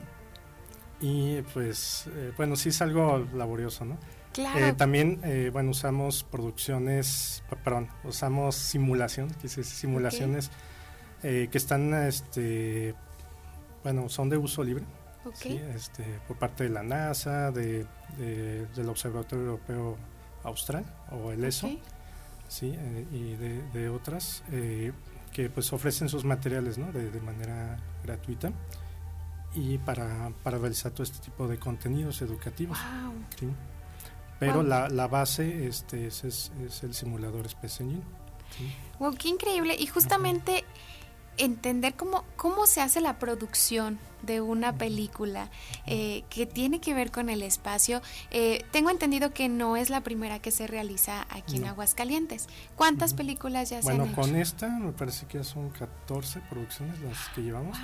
y pues eh, bueno, sí es algo laborioso, ¿no? Claro. Eh, también, eh, bueno, usamos producciones, perdón, usamos simulación, quise simulaciones que están, este, bueno, son de uso libre, este, por parte de la NASA, de, del Observatorio Europeo Austral o el ESO, sí, y de, de otras que pues ofrecen sus materiales ¿no? de, manera gratuita y para, para, realizar todo este tipo de contenidos educativos. Pero la, la, base este, es, es, el simulador Space Engine. Wow, qué increíble. Y justamente entender cómo, cómo se hace la producción de una película eh, que tiene que ver con el espacio. Eh, tengo entendido que no es la primera que se realiza aquí en Aguascalientes. ¿Cuántas películas ya se han hecho? Bueno, con esta me parece que ya son 14 producciones las que llevamos.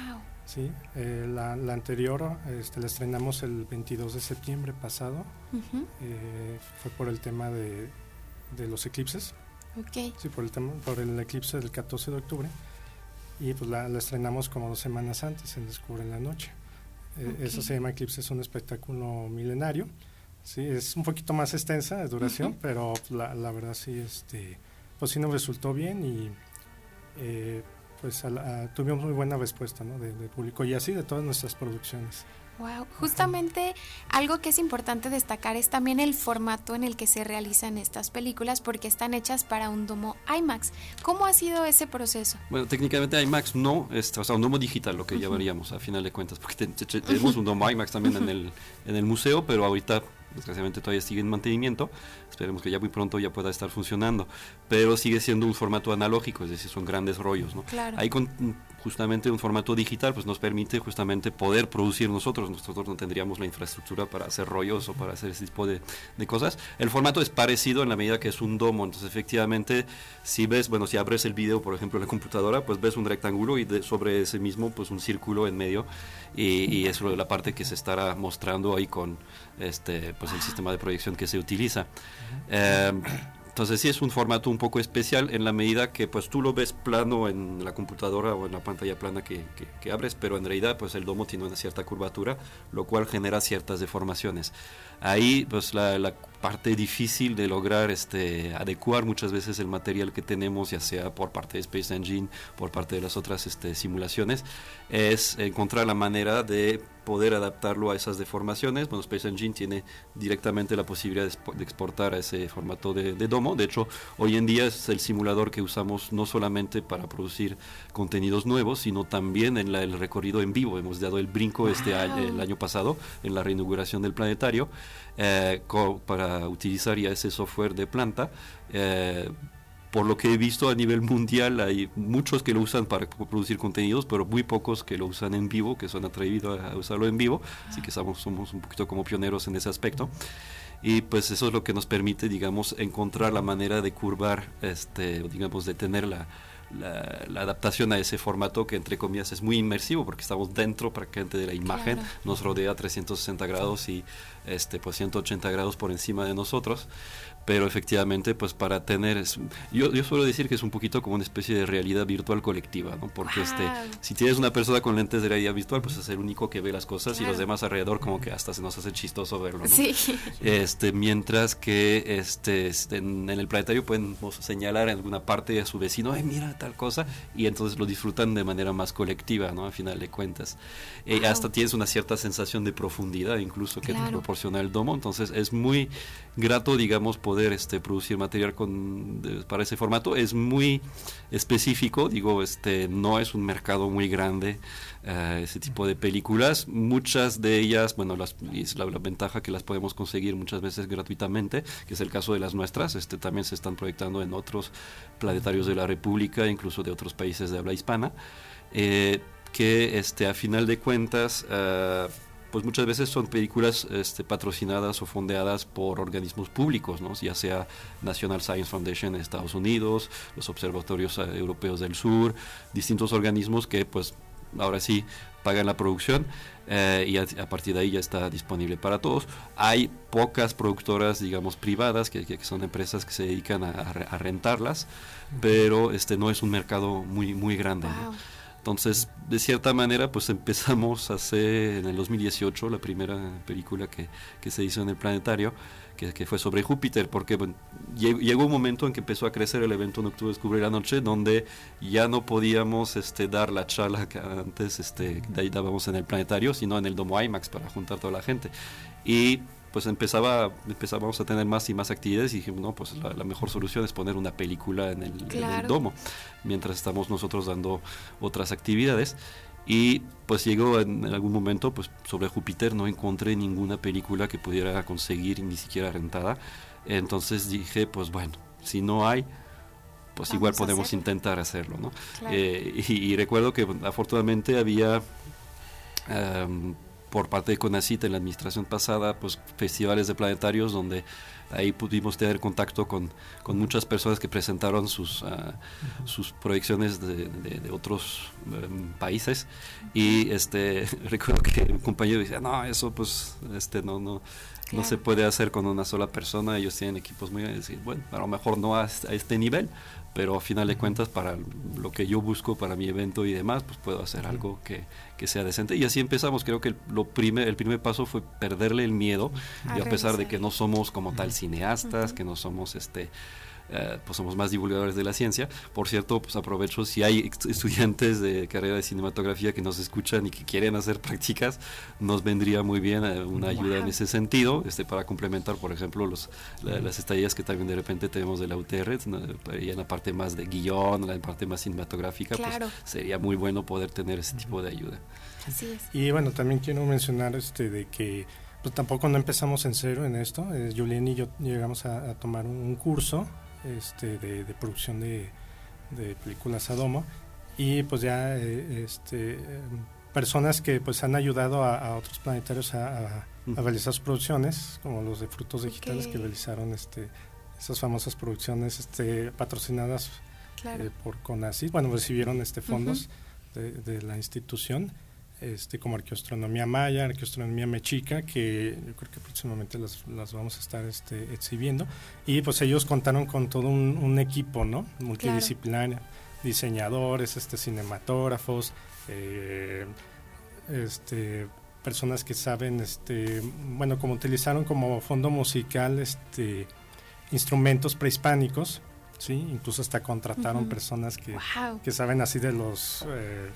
Sí, eh, la, anterior este, la estrenamos el 22 de septiembre pasado. fue por el tema de, de los eclipses. Okay. Sí, por el, tema, por el eclipse del 14 de octubre y pues la, estrenamos como dos semanas antes en Descubre en la Noche. Eh, eso se llama Eclipse, es un espectáculo milenario. Sí, es un poquito más extensa de duración, pero pues, la, la, verdad sí, este, pues sí nos resultó bien y pues tuvimos muy buena respuesta ¿no? del público y así de todas nuestras producciones. Wow, justamente algo que es importante destacar es también el formato en el que se realizan estas películas porque están hechas para un domo IMAX. ¿Cómo ha sido ese proceso? Bueno, técnicamente IMAX no, es, o sea, un domo digital lo que llamaríamos a final de cuentas, porque tenemos un domo IMAX también en el, en el museo, pero ahorita desgraciadamente todavía sigue en mantenimiento, esperemos que ya muy pronto ya pueda estar funcionando, pero sigue siendo un formato analógico, es decir, son grandes rollos, ¿no? Claro. Ahí con justamente un formato digital pues nos permite justamente poder producir nosotros, nosotros no tendríamos la infraestructura para hacer rollos o para hacer ese tipo de, de cosas. El formato es parecido en la medida que es un domo, entonces efectivamente si ves, bueno, si abres el video, por ejemplo, en la computadora, pues ves un rectángulo y sobre ese mismo pues un círculo en medio y, y es la parte que se estará mostrando ahí con este pues el sistema de proyección que se utiliza. Entonces sí es un formato un poco especial en la medida que pues tú lo ves plano en la computadora o en la pantalla plana que, que, abres, pero en realidad pues el domo tiene una cierta curvatura, lo cual genera ciertas deformaciones. Ahí pues la, parte difícil de lograr este, adecuar muchas veces el material que tenemos, ya sea por parte de Space Engine, por parte de las otras este, simulaciones, es encontrar la manera de poder adaptarlo a esas deformaciones. Bueno, Space Engine tiene directamente la posibilidad de, exportar a ese formato de, domo. De hecho, hoy en día es el simulador que usamos no solamente para producir contenidos nuevos, sino también en el recorrido en vivo. Hemos dado el brinco este año, el año pasado en la reinauguración del planetario eh, para utilizar ya ese software de planta. Eh, por lo que he visto a nivel mundial hay muchos que lo usan para producir contenidos, pero muy pocos que lo usan en vivo, que son atrevidos a usarlo en vivo, así que somos, somos un poquito como pioneros en ese aspecto. Y pues eso es lo que nos permite, digamos, encontrar la manera de curvar, este, digamos, de tener la, la, adaptación a ese formato que entre comillas es muy inmersivo porque estamos dentro prácticamente de la imagen, nos rodea 360 grados y este pues 180 grados por encima de nosotros pero efectivamente pues para tener yo, yo suelo decir que es un poquito como una especie de realidad virtual colectiva no porque este si tienes una persona con lentes de realidad virtual pues es el único que ve las cosas y los demás alrededor como que hasta se nos hace chistoso verlo ¿no? sí. este mientras que este, en, el planetario pueden señalar en alguna parte a su vecino ay mira tal cosa y entonces lo disfrutan de manera más colectiva no al final de cuentas. Y hasta tienes una cierta sensación de profundidad incluso que te proporciona el domo. Entonces es muy grato digamos poder este, producir material para ese formato. Es muy específico, digo, este, no es un mercado muy grande eh, ese tipo de películas. Muchas de ellas, bueno, es la, ventaja que las podemos conseguir muchas veces gratuitamente, que es el caso de las nuestras. Este, también se están proyectando en otros planetarios de la República, incluso de otros países de habla hispana. Eh, que este, a final de cuentas uh, pues muchas veces son películas este, patrocinadas o fondeadas por organismos públicos, ¿no? ya sea National Science Foundation en Estados Unidos, los observatorios eh, europeos del sur, distintos organismos que pues ahora sí pagan la producción eh, y a, partir de ahí ya está disponible para todos. Hay pocas productoras, digamos, privadas, que, que son empresas que se dedican a, a, rentarlas, pero este no es un mercado muy, muy grande. Entonces, de cierta manera, pues empezamos a hacer en el 2018 la primera película que, que se hizo en el planetario, que, que fue sobre Júpiter, porque bueno, llegó un momento en que empezó a crecer el evento Nocturno Descubre la Noche, donde ya no podíamos este, dar la charla que antes este, dábamos en el planetario, sino en el Domo IMAX para juntar toda la gente. Y pues empezaba, empezábamos a tener más y más actividades y dijimos, no, pues la, mejor solución es poner una película en el, domo, mientras estamos nosotros dando otras actividades. Y pues llegó en, algún momento, pues sobre Júpiter no encontré ninguna película que pudiera conseguir ni siquiera rentada. Entonces dije, pues bueno, si no hay, pues igual podemos intentar hacerlo, ¿no? Eh, y, recuerdo que afortunadamente había em, por parte de CONACIT en la administración pasada, pues festivales de planetarios donde ahí pudimos tener contacto con, con muchas personas que presentaron sus, ah, sus proyecciones de, de, otros em, países. Y este recuerdo que un compañero decía no eso pues este no no no se puede hacer con una sola persona. Ellos tienen equipos muy grandes bueno a lo mejor no a, a este nivel pero a final de cuentas para lo que yo busco para mi evento y demás, pues puedo hacer algo que, que sea decente. Y así empezamos, creo que lo primer, el primer paso fue perderle el miedo, y a pesar de que no somos como tal cineastas, que no somos este eh, pues somos más divulgadores de la ciencia. Por cierto, pues aprovecho si hay estudiantes de carrera de cinematografía que nos escuchan y que quieren hacer prácticas, nos vendría muy bien eh, una ayuda en ese sentido, este para complementar, por ejemplo, los, las estadías que también de repente tenemos de la UTR, y en la parte más de guion, en la parte más cinematográfica, pues sería muy bueno poder tener ese tipo de ayuda. Y bueno, también quiero mencionar este de que pues tampoco no empezamos en cero en esto. Eh, Julián y yo llegamos a, tomar un curso este, de, producción de, películas a domo. Y pues ya eh, este, personas que pues han ayudado a, otros planetarios a, realizar sus producciones como los de frutos digitales que realizaron este esas famosas producciones este patrocinadas eh, por CONACYT. Bueno recibieron este fondos de, la institución este, como arqueoastronomía maya, arqueoastronomía mexica, que yo creo que próximamente las, las vamos a estar este, exhibiendo. Y pues ellos contaron con todo un, equipo, ¿no? Multidisciplinario, diseñadores, este, cinematógrafos, eh, este, personas que saben, este, bueno, como utilizaron como fondo musical, este, instrumentos prehispánicos, sí, incluso hasta contrataron personas que, que saben así de los eh,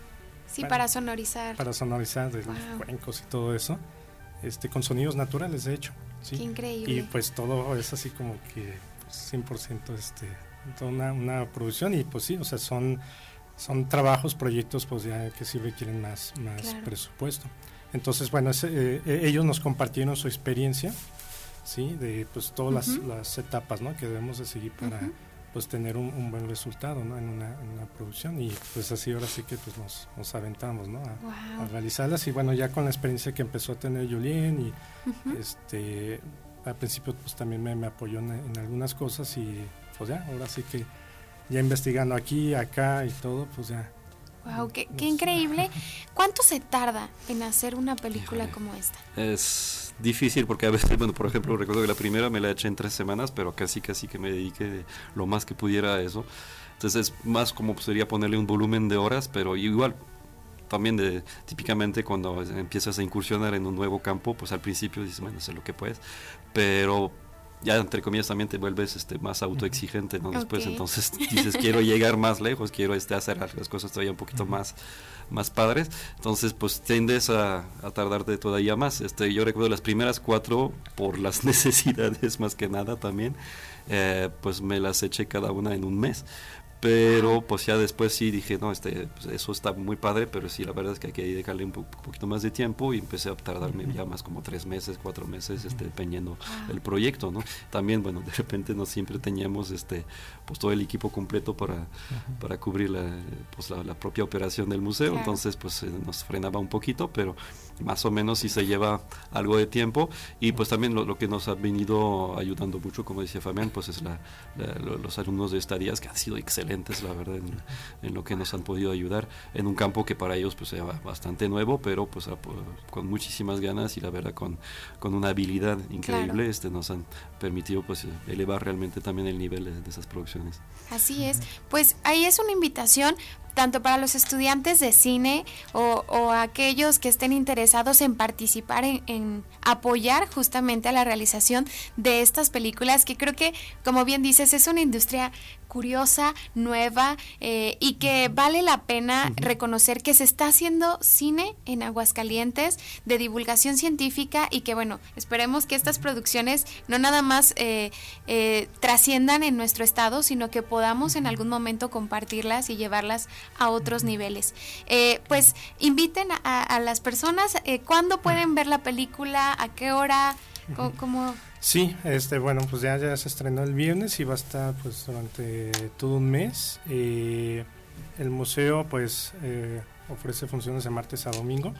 Sí, para sonorizar. Para sonorizar de los cuencos y todo eso, este, con sonidos naturales, de hecho. ¿sí? Qué increíble. Y pues todo es así como que 100% pues, este, toda una, una, producción y pues sí, o sea, son, son trabajos, proyectos pues ya que sí requieren más, más presupuesto. Entonces, bueno, eh, eh, ellos nos compartieron su experiencia, ¿sí? De pues todas las, las, etapas, ¿no? Que debemos de seguir para pues tener un, buen resultado ¿no? en, una, producción y pues así ahora sí que pues nos, nos aventamos ¿no? a, realizarlas y bueno ya con la experiencia que empezó a tener Julien y este al principio pues también me, apoyó en, algunas cosas y pues ya ahora sí que ya investigando aquí acá y todo pues ya Wow, qué, qué increíble. ¿Cuánto se tarda en hacer una película como esta? Es difícil porque a veces, bueno, por ejemplo, recuerdo que la primera me la eché en tres semanas, pero casi, casi que me dediqué lo más que pudiera a eso. Entonces es más como sería ponerle un volumen de horas, pero igual también de típicamente cuando empiezas a incursionar en un nuevo campo, pues al principio dices, bueno, sé lo que puedes, pero ya entre comillas también te vuelves este más autoexigente, ¿no? Después entonces dices, quiero llegar más lejos, quiero este hacer las cosas todavía un poquito más más padres, entonces pues tiendes a, a, tardarte todavía más. Este, yo recuerdo las primeras cuatro por las necesidades más que nada también, eh, pues me las eché cada una en un mes, pero pues ya después sí dije, no, este, pues, eso está muy padre, pero sí, la verdad es que hay que dedicarle un, poquito más de tiempo y empecé a tardarme ya más como tres meses, cuatro meses, este, dependiendo el proyecto, ¿no? También, bueno, de repente no siempre teníamos este, pues todo el equipo completo para, para cubrir la, pues, la, propia operación del museo, entonces pues nos frenaba un poquito, pero más o menos sí se lleva algo de tiempo. Y pues también lo, que nos ha venido ayudando mucho, como decía Fabián, pues es la, los alumnos de estadías que han sido excelentes, la verdad, en, lo que nos han podido ayudar en un campo que para ellos pues era bastante nuevo, pero pues con muchísimas ganas y la verdad con, con una habilidad increíble este nos han permitido pues elevar realmente también el nivel de, de esas producciones. Así es, pues ahí es una invitación tanto para los estudiantes de cine o, aquellos que estén interesados en participar en, apoyar justamente a la realización de estas películas que creo que, como bien dices, es una industria curiosa, nueva eh, y que vale la pena reconocer que se está haciendo cine en Aguascalientes de divulgación científica y que bueno, esperemos que estas producciones no nada más eh, eh, trasciendan en nuestro estado, sino que podamos en algún momento compartirlas y llevarlas a otros niveles. pues inviten a, las personas, ¿cuándo pueden ver la película? ¿A qué hora? ¿Cómo, Sí, este, bueno, pues ya, ya se estrenó el viernes y va a estar pues durante todo un mes. Eh, el museo pues eh, ofrece funciones de martes a domingo.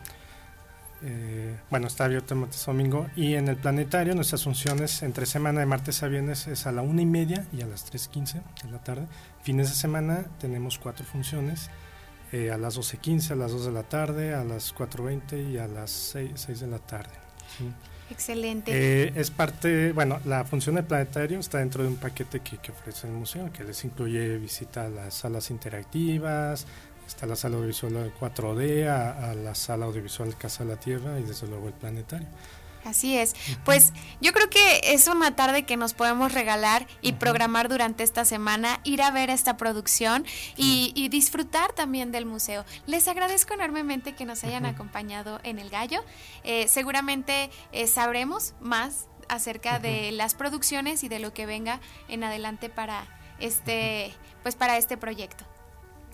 Eh, bueno, está abierto de martes a domingo. Y en el planetario nuestras funciones entre semana de martes a viernes es a la una y media y a las 3.15 de la tarde. Fines de semana tenemos cuatro funciones. a las 12.15, a las 2 de la tarde, a las 4.20 y a las 6, de la tarde. Excelente. Eh, es parte, bueno, la función del planetario está dentro de un paquete que, ofrece el museo, que les incluye visita a las salas interactivas, está la sala audiovisual 4D, a, la sala audiovisual Casa de la Tierra y desde luego el planetario. Así es. Pues yo creo que es una tarde que nos podemos regalar y programar durante esta semana, ir a ver esta producción y, disfrutar también del museo. Les agradezco enormemente que nos hayan acompañado en El Gallo. Eh, seguramente eh, sabremos más acerca de las producciones y de lo que venga en adelante para este, pues para este proyecto.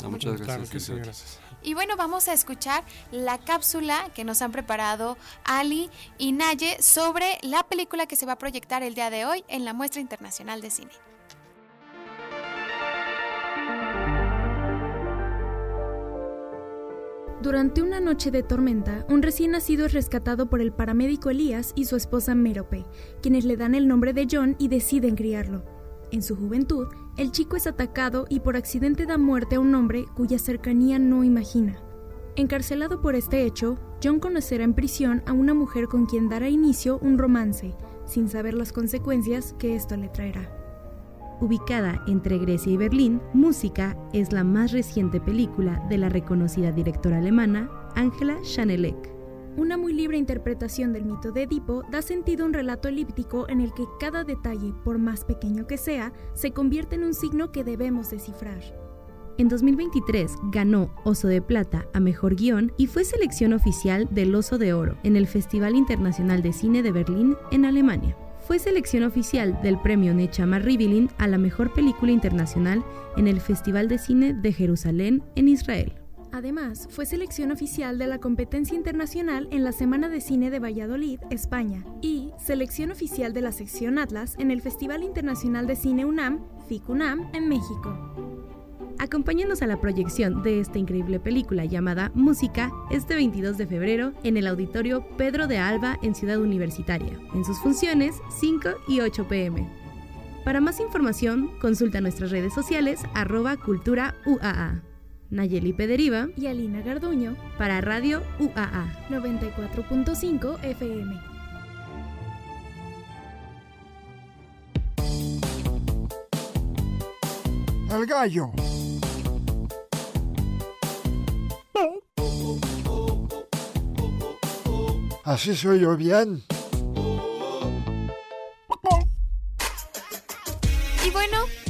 muchas gracias. Y bueno, vamos a escuchar la cápsula que nos han preparado Ali y Naye sobre la película que se va a proyectar el día de hoy en la Muestra Internacional de Cine. Durante una noche de tormenta, un recién nacido es rescatado por el paramédico Elías y su esposa Merope, quienes le dan el nombre de John y deciden criarlo. En su juventud, el chico es atacado y por accidente da muerte a un hombre cuya cercanía no imagina. Encarcelado por este hecho, John conocerá en prisión a una mujer con quien dará inicio un romance, sin saber las consecuencias que esto le traerá. Ubicada entre Grecia y Berlín, Música es la más reciente película de la reconocida directora alemana Angela Schanelek. Una muy libre interpretación del mito de Edipo da sentido a un relato elíptico en el que cada detalle, por más pequeño que sea, se convierte en un signo que debemos descifrar. En 2023 ganó Oso de Plata a Mejor Guión y fue selección oficial del Oso de Oro en el Festival Internacional de Cine de Berlín, en Alemania. Fue selección oficial del premio Nechama Rivilin a la Mejor Película Internacional en el Festival de Cine de Jerusalén, en Israel. Además, fue selección oficial de la competencia internacional en la Semana de Cine de Valladolid, España, y selección oficial de la sección Atlas en el Festival Internacional de Cine UNAM, FICUNAM, en México. Acompáñanos a la proyección de esta increíble película llamada Música este 22 de febrero en el Auditorio Pedro de Alba en Ciudad Universitaria, en sus funciones 5 y 8 pm. Para más información, consulta nuestras redes sociales arroba cultura UAA. Nayeli Pederiva y Alina Garduño para Radio UAA 94.5 FM. El gallo. Así soy yo bien.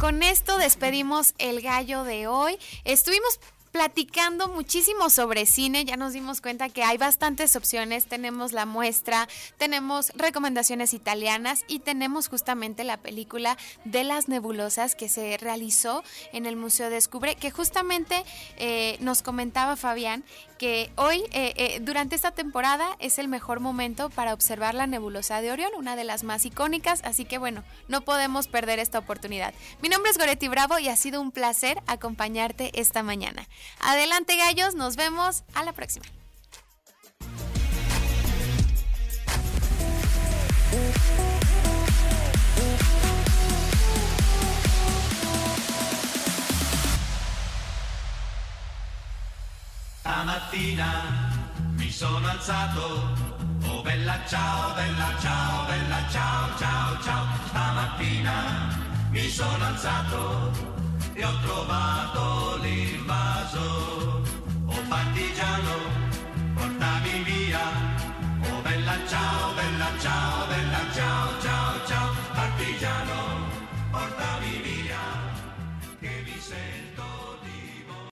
Con esto despedimos el gallo de hoy. Estuvimos platicando muchísimo sobre cine, ya nos dimos cuenta que hay bastantes opciones, tenemos la muestra, tenemos recomendaciones italianas y tenemos justamente la película de las nebulosas que se realizó en el Museo Descubre, que justamente eh, nos comentaba Fabián que hoy, eh, eh, durante esta temporada, es el mejor momento para observar la nebulosa de Orión, una de las más icónicas, así que bueno, no podemos perder esta oportunidad. Mi nombre es Goretti Bravo y ha sido un placer acompañarte esta mañana. Adelante gallos, nos vemos a la próxima. Stamattina mi sono alzato, oh bella ciao, bella ciao, bella ciao, ciao, ciao. Stamattina mi sono alzato e ho trovato l'invaso. Oh partigiano, portami via. Oh bella ciao, bella ciao, bella ciao, ciao, ciao. Partigiano,